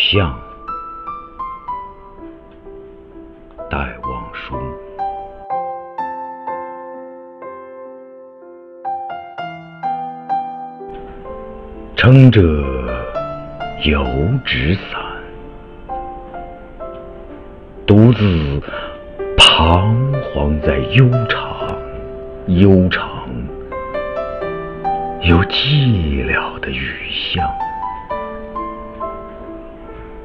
巷，戴望舒。撑着油纸伞，独自彷徨在悠长、悠长又寂寥的雨巷。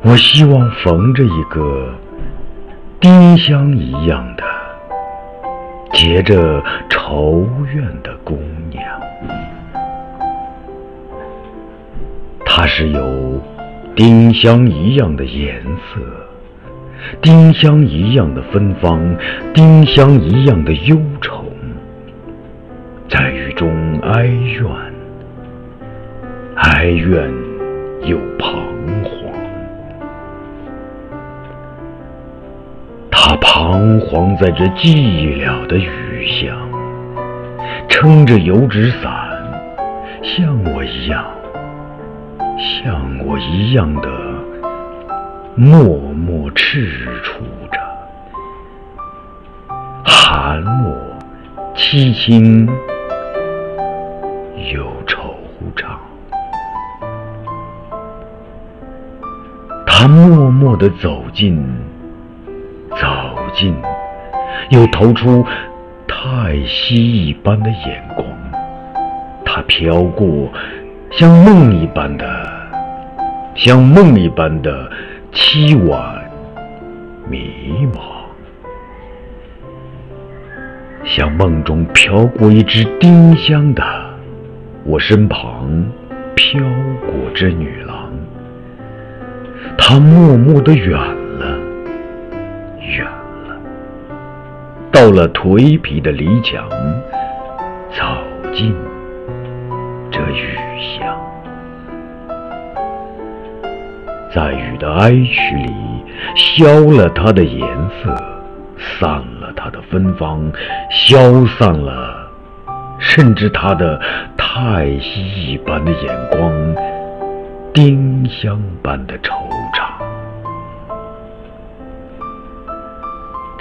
我希望逢着一个丁香一样的结着愁怨的姑娘。它是有丁香一样的颜色，丁香一样的芬芳，丁香一样的忧愁，在雨中哀怨，哀怨又他彷徨在这寂寥的雨巷，撑着油纸伞，像我一样，像我一样的默默踟蹰着，寒我凄清又惆怅。他默默地走近。走近，又投出太息一般的眼光。它飘过，像梦一般的，像梦一般的凄婉迷茫，像梦中飘过一只丁香的，我身旁飘过这女郎，她默默的远。远了，到了颓圮的篱墙，走进这雨巷，在雨的哀曲里，消了它的颜色，散了它的芬芳，消散了，甚至它的太息一般的眼光，丁香般的愁。